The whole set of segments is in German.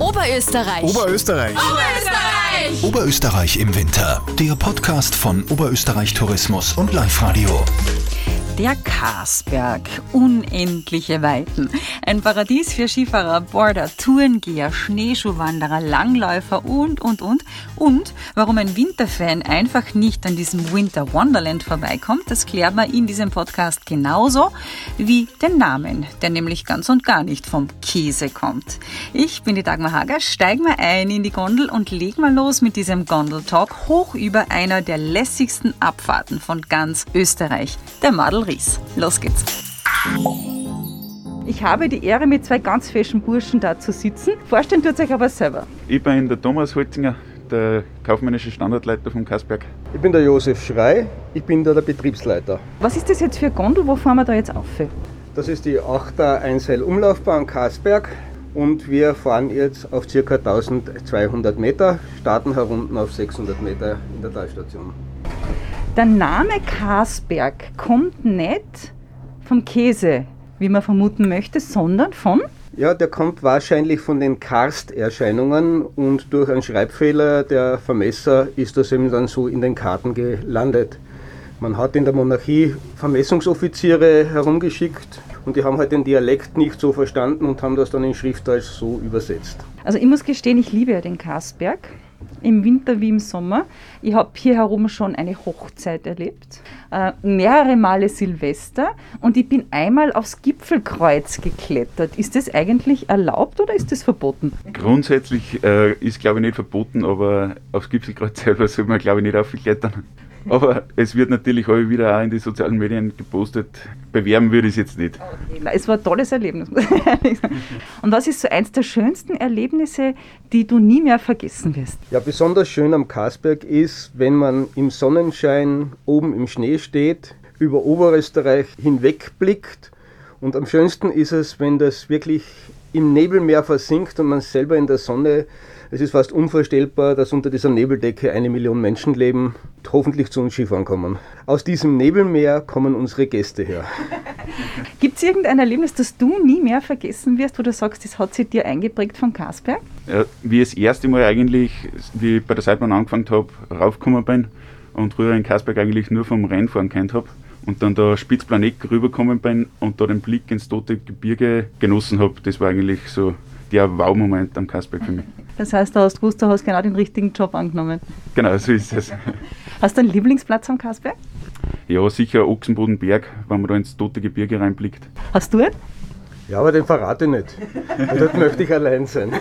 Oberösterreich. Oberösterreich. Oberösterreich. Oberösterreich im Winter. Der Podcast von Oberösterreich Tourismus und Live Radio. Der Karsberg, unendliche Weiten. Ein Paradies für Skifahrer, Border, Tourengeher, Schneeschuhwanderer, Langläufer und, und, und. Und warum ein Winterfan einfach nicht an diesem Winter Wonderland vorbeikommt, das klärt man in diesem Podcast genauso wie den Namen, der nämlich ganz und gar nicht vom Käse kommt. Ich bin die Dagmar Hager, steig mal ein in die Gondel und leg mal los mit diesem Gondeltalk hoch über einer der lässigsten Abfahrten von ganz Österreich, der Madel Ries. Los geht's. Ich habe die Ehre, mit zwei ganz feschen Burschen da zu sitzen. Vorstellen tut euch aber selber. Ich bin der Thomas Holzinger, der kaufmännische Standortleiter vom Kasberg. Ich bin der Josef Schrei, ich bin da der Betriebsleiter. Was ist das jetzt für eine Gondel? Wo fahren wir da jetzt auf? Das ist die 8er Einseil-Umlaufbahn Kasberg und wir fahren jetzt auf ca. 1200 Meter, starten herunten auf 600 Meter in der Talstation. Der Name Karsberg kommt nicht vom Käse, wie man vermuten möchte, sondern von Ja, der kommt wahrscheinlich von den Karsterscheinungen und durch einen Schreibfehler der Vermesser ist das eben dann so in den Karten gelandet. Man hat in der Monarchie Vermessungsoffiziere herumgeschickt und die haben halt den Dialekt nicht so verstanden und haben das dann in Schriftdeutsch so übersetzt. Also ich muss gestehen, ich liebe ja den Karsberg. Im Winter wie im Sommer. Ich habe hier herum schon eine Hochzeit erlebt, äh, mehrere Male Silvester und ich bin einmal aufs Gipfelkreuz geklettert. Ist das eigentlich erlaubt oder ist das verboten? Grundsätzlich äh, ist, glaube ich, nicht verboten, aber aufs Gipfelkreuz selber soll man, glaube ich, nicht aufklettern. Aber es wird natürlich auch wieder auch in die sozialen Medien gepostet. Bewerben würde ich es jetzt nicht. Na, Es war ein tolles Erlebnis, muss ich ehrlich sagen. Und was ist so eins der schönsten Erlebnisse, die du nie mehr vergessen wirst? Ja, besonders schön am Karsberg ist, wenn man im Sonnenschein oben im Schnee steht, über Oberösterreich hinwegblickt. Und am schönsten ist es, wenn das wirklich im Nebelmeer versinkt und man selber in der Sonne. Es ist fast unvorstellbar, dass unter dieser Nebeldecke eine Million Menschen leben und hoffentlich zu uns Skifahren kommen. Aus diesem Nebelmeer kommen unsere Gäste her. Gibt es irgendein Erlebnis, das du nie mehr vergessen wirst, wo du sagst, das hat sich dir eingeprägt von Karsberg? Ja, wie ich das erste Mal eigentlich, wie ich bei der Seilbahn angefangen habe, raufgekommen bin und früher in Kasberg eigentlich nur vom Rennfahren kennt habe und dann da Spitzplanet rübergekommen bin und da den Blick ins tote Gebirge genossen habe, das war eigentlich so der Wow-Moment am Kasberg für mich. Das heißt, du hast gewusst, du hast genau den richtigen Job angenommen. Genau, so ist es. Hast du einen Lieblingsplatz am Karsberg? Ja, sicher Ochsenbodenberg, wenn man da ins tote Gebirge reinblickt. Hast du einen? Ja, aber den verrate ich nicht. Dort möchte ich allein sein.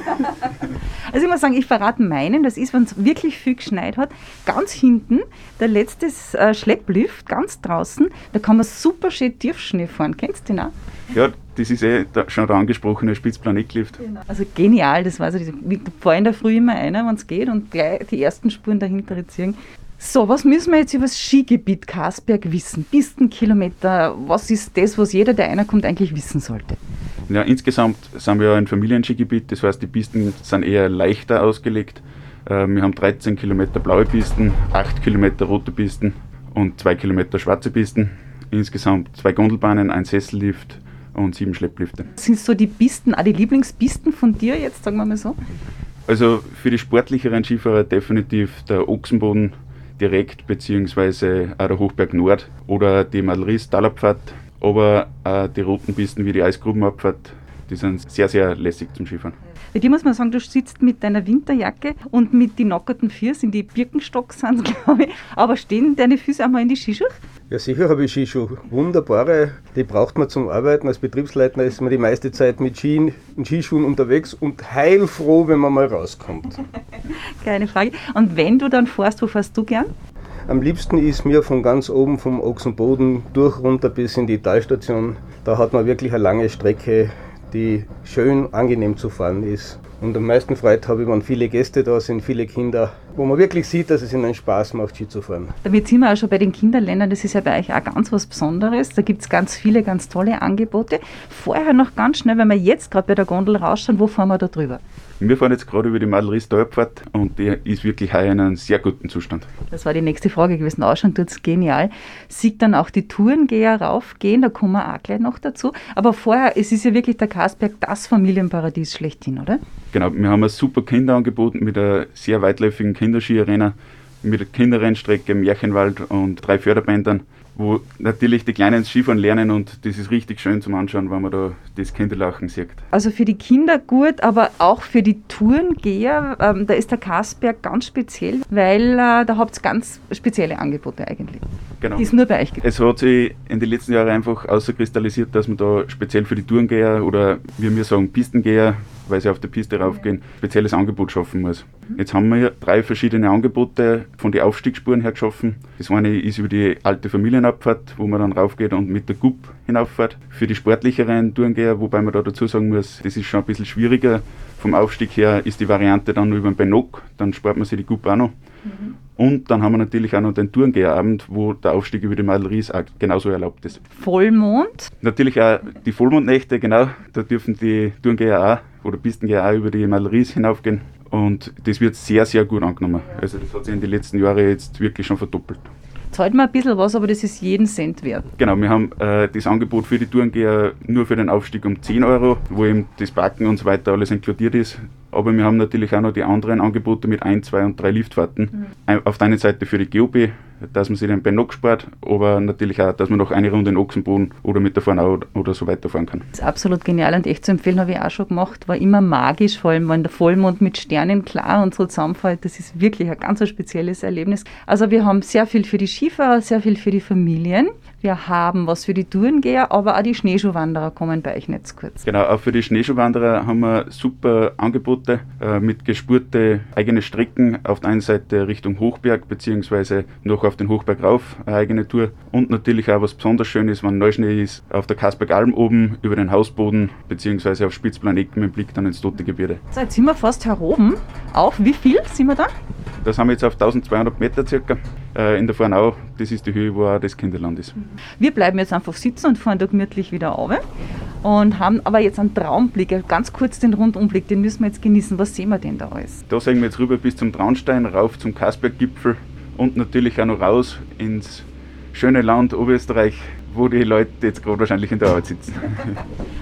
Also ich muss sagen, ich verrate meinen, das ist, wenn es wirklich viel geschneit hat, ganz hinten, der letzte äh, Schlepplift, ganz draußen, da kann man super schön Tiefschnee fahren. Kennst du den auch? Ja, das ist eh da, schon der angesprochene Spitzplanetlift. Also genial, das war so, diese, wir fahren in der Früh immer einer, wenn es geht und gleich die ersten Spuren dahinter ziehen. So, was müssen wir jetzt über das Skigebiet Karsberg wissen? Pistenkilometer, was ist das, was jeder, der einer kommt, eigentlich wissen sollte? Ja, insgesamt sind wir ja ein Familienskigebiet, das heißt, die Pisten sind eher leichter ausgelegt. Äh, Wir haben 13 Kilometer blaue Pisten, 8 Kilometer rote Pisten und 2 Kilometer schwarze Pisten. Insgesamt zwei Gondelbahnen, ein Sessellift und sieben Schlepplifte. Sind so die Pisten, auch die Lieblingspisten von dir jetzt, sagen wir mal so? Also für die sportlicheren Skifahrer definitiv der Ochsenboden direkt, beziehungsweise auch der Hochberg Nord oder die Madleris Talabfahrt, aber auch die roten Pisten wie die Eisgrubenabfahrt, die sind sehr, sehr lässig zum Skifahren. Bei dir muss man sagen, du sitzt mit deiner Winterjacke und mit den nackerten Füßen in die Birkenstock sind, glaube ich. Aber stehen deine Füße einmal in die Skischuhe? Ja, sicher habe ich Skischuhe. Wunderbare, die braucht man zum Arbeiten. Als Betriebsleiter ist man die meiste Zeit mit Skien, in Skischuhen unterwegs und heilfroh, wenn man mal rauskommt. Keine Frage. Und wenn du dann fährst, wo fährst du gern? Am liebsten ist mir von ganz oben vom Ochsenboden durch runter bis in die Talstation. Da hat man wirklich eine lange Strecke, die schön angenehm zu fahren ist. Und am meisten Freude habe ich, wenn viele Gäste da sind, viele Kinder wo man wirklich sieht, dass es ihnen Spaß macht, Ski zu fahren. Damit sind wir auch schon bei den Kinderländern. Das ist ja bei euch auch ganz was Besonderes. Da gibt es ganz viele, ganz tolle Angebote. Vorher noch ganz schnell, wenn wir jetzt gerade bei der Gondel rausschauen, wo fahren wir da drüber? Wir fahren jetzt gerade über die Madel Talabfahrt und die ist wirklich heuer in einem sehr guten Zustand. Das war die nächste Frage gewesen. Ausschauen tut es genial. Sieht dann auch die Tourengeher raufgehen, da kommen wir auch gleich noch dazu. Aber vorher, es ist ja wirklich der Karlsberg das Familienparadies schlechthin, oder? Genau, wir haben ein super Kinderangebot mit einer sehr weitläufigen Kinderskiarena, mit einer Kinderrennstrecke, Märchenwald und drei Förderbändern wo natürlich die Kleinen Skifahren lernen und das ist richtig schön zum Anschauen, wenn man da das Kinderlachen sieht. Also für die Kinder gut, aber auch für die Tourengeher, ähm, da ist der Kasberg ganz speziell, weil äh, da habt ihr ganz spezielle Angebote eigentlich. Genau. Die es nur bei euch gibt. Es hat sich in den letzten Jahren einfach außerkristallisiert, dass man da speziell für die Tourengeher oder wie wir sagen Pistengeher weil sie auf der Piste raufgehen, spezielles Angebot schaffen muss. Jetzt haben wir drei verschiedene Angebote von den Aufstiegsspuren her geschaffen. Das eine ist über die alte Familienabfahrt, wo man dann raufgeht und mit der GUP hinauffährt. Für die sportlicheren Tourengeher, wobei man da dazu sagen muss, das ist schon ein bisschen schwieriger. Vom Aufstieg her ist die Variante dann über den Benok, dann spart man sich die GUP auch noch. Mhm. Und dann haben wir natürlich auch noch den Tourengeherabend, wo der Aufstieg über die Madel auch genauso erlaubt ist. Vollmond? Natürlich auch die Vollmondnächte, genau. Da dürfen die Tourengeher auch oder Pistengeher auch über die Madel hinaufgehen. Und das wird sehr, sehr gut angenommen. Also das hat sich in den letzten Jahren jetzt wirklich schon verdoppelt zahlt man ein bisschen was, aber das ist jeden Cent wert. Genau, wir haben äh, das Angebot für die Tourengeher nur für den Aufstieg um 10 Euro, wo eben das Parken und so weiter alles inkludiert ist. Aber wir haben natürlich auch noch die anderen Angebote mit 1, 2 und 3 Liftfahrten. Mhm. Auf der einen Seite für die GOB, dass man sich den Bennock spart, aber natürlich auch, dass man noch eine Runde in Ochsenboden oder mit der Fahrnau oder so weiterfahren kann. Das ist absolut genial und echt zu empfehlen, habe ich auch schon gemacht. War immer magisch, vor allem wenn der Vollmond mit Sternen klar und so zusammenfällt. Das ist wirklich ein ganz spezielles Erlebnis. Also wir haben sehr viel für die Skifahrer, sehr viel für die Familien. Wir haben was für die Tourengeher, aber auch die Schneeschuhwanderer kommen bei euch nicht zu kurz. Genau, auch für die Schneeschuhwanderer haben wir super Angebote äh, mit gespurte eigene Strecken. Auf der einen Seite Richtung Hochberg beziehungsweise noch auf den Hochberg rauf eine eigene Tour. Und natürlich auch was besonders schön ist, wenn Neuschnee ist, auf der Kaspergalm oben über den Hausboden beziehungsweise auf Spitzplanecken mit Blick dann ins Tote Gebirge. So, jetzt sind wir fast heroben. Auf wie viel sind wir da? Das haben wir jetzt auf 1200 Meter circa äh, in der Vornau. Das ist die Höhe, wo auch das Kinderland ist. Wir bleiben jetzt einfach sitzen und fahren da gemütlich wieder runter und haben aber jetzt einen Traumblick, ganz kurz den Rundumblick, den müssen wir jetzt genießen. Was sehen wir denn da alles? Da sehen wir jetzt rüber bis zum Traunstein, rauf zum Kasperggipfel und natürlich auch noch raus ins schöne Land Oberösterreich, wo die Leute jetzt gerade wahrscheinlich in der Arbeit sitzen.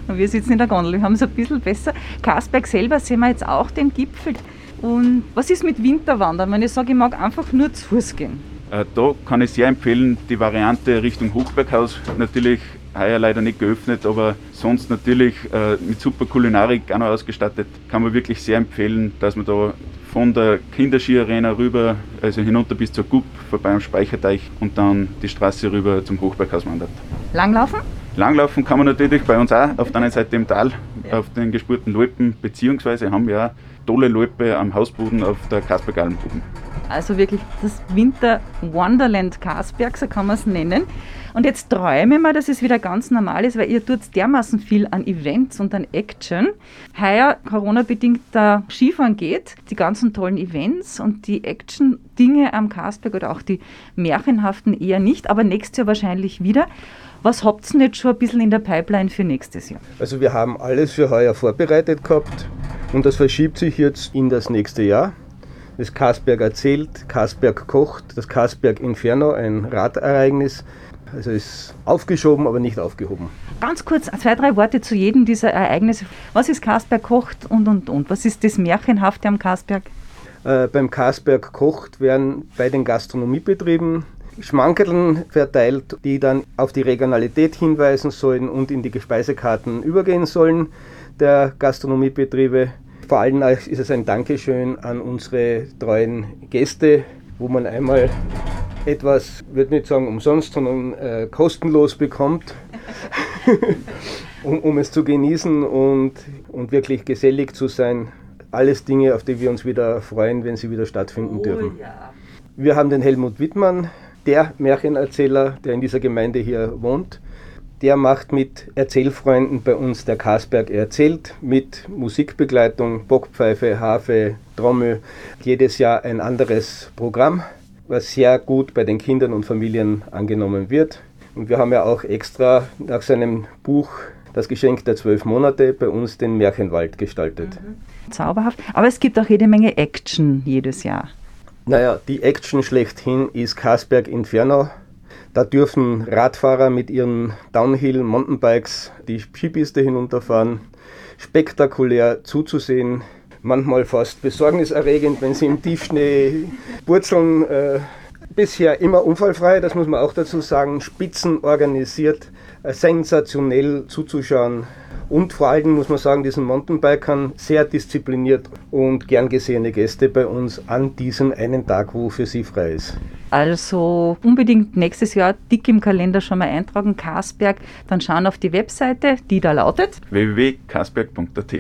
Und wir sitzen in der Gondel, wir haben es ein bisschen besser. Kasberg selber sehen wir jetzt auch den Gipfel. Und was ist mit Winterwandern, wenn ich sage, ich mag einfach nur zu Fuß gehen? Äh, da kann ich sehr empfehlen, die Variante Richtung Hochberghaus. Natürlich heuer leider nicht geöffnet, aber sonst natürlich äh, mit super Kulinarik auch noch ausgestattet. Kann man wirklich sehr empfehlen, dass man da von der Kinderskiarena rüber, also hinunter bis zur Gupp, vorbei am Speicherteich und dann die Straße rüber zum Hochberghaus wandert. Langlaufen? Langlaufen kann man natürlich bei uns auch auf der einen Seite im Tal, ja. auf den gespurten Loipen, beziehungsweise haben wir auch tolle Loipe am Hausboden auf der Kaspergalm oben. Also wirklich das Winter Wonderland Kasberg, so kann man es nennen. Und jetzt träume ich mal, dass es wieder ganz normal ist, weil ihr tut dermaßen viel an Events und an Action. Heuer Corona-bedingt der Skifahren geht, die ganzen tollen Events und die Action-Dinge am Kasberg oder auch die märchenhaften eher nicht, aber nächstes Jahr wahrscheinlich wieder. Was habt ihr jetzt schon ein bisschen in der Pipeline für nächstes Jahr? Also wir haben alles für heuer vorbereitet gehabt und das verschiebt sich jetzt in das nächste Jahr. Das Kasberg erzählt, Kasberg kocht, das Kasberg Inferno, ein Radereignis. Also ist aufgeschoben, aber nicht aufgehoben. Ganz kurz, zwei, drei Worte zu jedem dieser Ereignisse. Was ist Kasberg kocht und und und? Was ist das Märchenhafte am Kasberg? Äh, beim Kasberg kocht werden bei den Gastronomiebetrieben Schmankerln verteilt, die dann auf die Regionalität hinweisen sollen und in die Speisekarten übergehen sollen der Gastronomiebetriebe. Vor allem ist es ein Dankeschön an unsere treuen Gäste, wo man einmal etwas, würde nicht sagen umsonst, sondern äh, kostenlos bekommt, um, um, es zu genießen und, und wirklich gesellig zu sein. Alles Dinge, auf die wir uns wieder freuen, wenn sie wieder stattfinden oh, dürfen. Ja. Wir haben den Helmut Wittmann, der Märchenerzähler, der in dieser Gemeinde hier wohnt, Der macht mit Erzählfreunden bei uns der Kasberg erzählt mit Musikbegleitung, Bockpfeife, Harfe, Trommel. Jedes Jahr ein anderes Programm, was sehr gut bei den Kindern und Familien angenommen wird. Und wir haben ja auch extra nach seinem Buch Das Geschenk der zwölf Monate bei uns den Märchenwald gestaltet. Mhm. Zauberhaft. Aber es gibt auch jede Menge Action jedes Jahr. Naja, die Action schlechthin ist Kasberg Inferno. Da dürfen Radfahrer mit ihren Downhill-Mountainbikes die Skipiste hinunterfahren. Spektakulär zuzusehen, manchmal fast besorgniserregend, wenn sie im Tiefschnee purzeln. Äh, bisher immer unfallfrei, das muss man auch dazu sagen. Spitzen organisiert, äh, sensationell zuzuschauen. Und vor allem muss man sagen, diesen Mountainbikern sehr diszipliniert und gern gesehene Gäste bei uns an diesem einen Tag, wo für sie frei ist. Also unbedingt nächstes Jahr dick im Kalender schon mal eintragen, Karsberg, dann schauen auf die Webseite, die da lautet www.karsberg.at.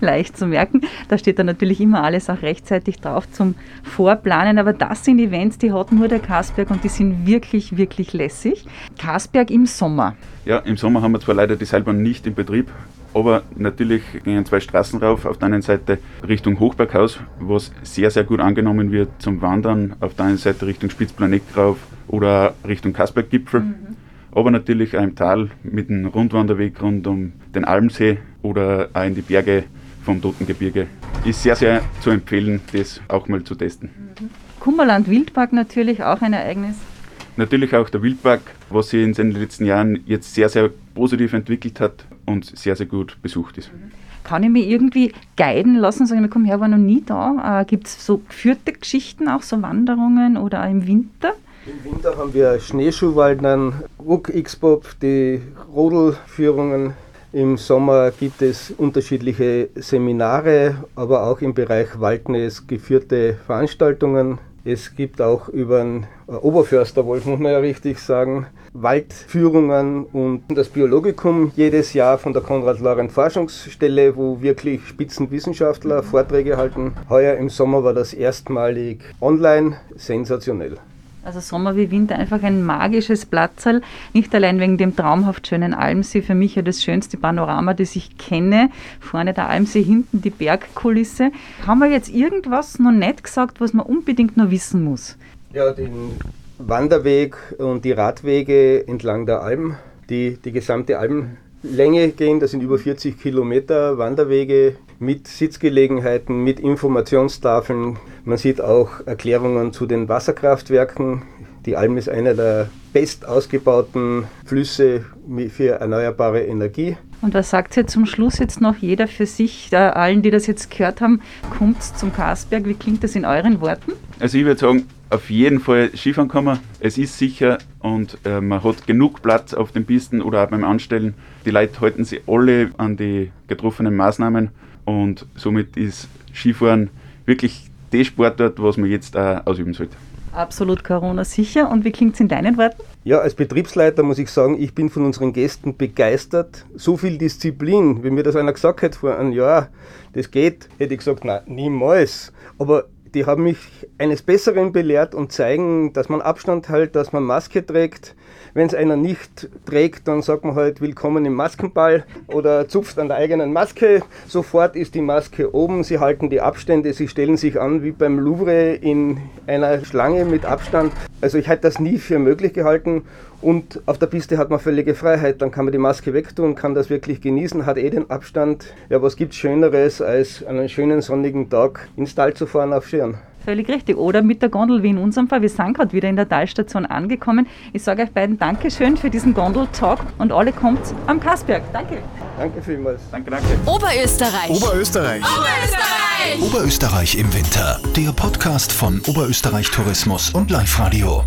Leicht zu merken, da steht dann natürlich immer alles auch rechtzeitig drauf zum Vorplanen, aber das sind Events, die hat nur der Karsberg und die sind wirklich, wirklich lässig. Karsberg im Sommer. Ja, im Sommer haben wir zwar leider die Seilbahn nicht in Betrieb, aber natürlich gehen zwei Straßen rauf. Auf der einen Seite Richtung Hochberghaus, was sehr, sehr gut angenommen wird zum Wandern. Auf der einen Seite Richtung Spitzplanet rauf oder Richtung Kaspergipfel. Mhm. Aber natürlich auch im Tal mit einem Rundwanderweg rund um den Almsee oder auch in die Berge vom Totengebirge. Ist sehr, sehr zu empfehlen, das auch mal zu testen. Mhm. Kummerland Wildpark natürlich auch ein Ereignis. Natürlich auch der Wildpark, was sich in den letzten Jahren jetzt sehr, sehr positiv entwickelt hat und sehr, sehr gut besucht ist. Kann ich mich irgendwie guiden lassen, sagen, komm her, war noch nie da. Äh, Gibt es so geführte Geschichten, auch so Wanderungen oder auch im Winter? Im Winter haben wir Schneeschuhwaldern, Ruck X-Pop, die Rodelführungen. Im Sommer gibt es unterschiedliche Seminare, aber auch im Bereich Waldnis geführte Veranstaltungen. Es gibt auch über den Oberförsterwolf, muss man ja richtig sagen, Waldführungen und das Biologikum jedes Jahr von der Konrad-Lorenz-Forschungsstelle, wo wirklich Spitzenwissenschaftler Vorträge halten. Heuer im Sommer war das erstmalig online, sensationell. Also Sommer wie Winter einfach ein magisches Platzerl. Nicht allein wegen dem traumhaft schönen Almsee, für mich ja das schönste Panorama, das ich kenne. Vorne der Almsee, hinten die Bergkulisse. Haben wir jetzt irgendwas noch nicht gesagt, was man unbedingt noch wissen muss? Ja, den Wanderweg und die Radwege entlang der Alm, die die gesamte Almlänge gehen. Das sind über 40 Kilometer Wanderwege mit Sitzgelegenheiten, mit Informationstafeln. Man sieht auch Erklärungen zu den Wasserkraftwerken. Die Alm ist einer der best ausgebauten Flüsse für erneuerbare Energie. Und was sagt ihr zum Schluss jetzt noch jeder für sich, da allen, die das jetzt gehört haben, kommt zum Karsberg? Wie klingt das in euren Worten? Also ich würde sagen, auf jeden Fall Skifahren kann man. Es ist sicher und äh, man hat genug Platz auf den Pisten oder auch beim Anstellen. Die Leute halten sich alle an die getroffenen Maßnahmen und somit ist Skifahren wirklich der Sportart, was man jetzt auch ausüben sollte. Absolut Corona sicher. Und wie klingt es in deinen Worten? Ja, als Betriebsleiter muss ich sagen, ich bin von unseren Gästen begeistert. So viel Disziplin, wenn mir das einer gesagt hätte vor einem Jahr, das geht, hätte ich gesagt, nein, niemals. Aber die haben mich eines Besseren belehrt und zeigen, dass man Abstand hält, dass man Maske trägt. Wenn es einer nicht trägt, dann sagt man halt Willkommen im Maskenball oder zupft an der eigenen Maske. Sofort ist die Maske oben, sie halten die Abstände, sie stellen sich an wie beim Louvre in einer Schlange mit Abstand. Also ich hätte das nie für möglich gehalten und auf der Piste hat man völlige Freiheit, dann kann man die Maske wegtun, kann das wirklich genießen, hat eh den Abstand. Ja, was gibt Schöneres, als an einem schönen sonnigen Tag ins Tal zu fahren auf Schirn? Völlig richtig. Oder mit der Gondel wie in unserem Fall. Wir sind gerade wieder in der Talstation angekommen. Ich sage euch beiden Dankeschön für diesen Gondel-Talk und alle kommt am Kasberg. Danke. Danke vielmals. Danke, danke. Oberösterreich. Oberösterreich. Oberösterreich. Oberösterreich im Winter. Der Podcast von Oberösterreich Tourismus und Live Radio.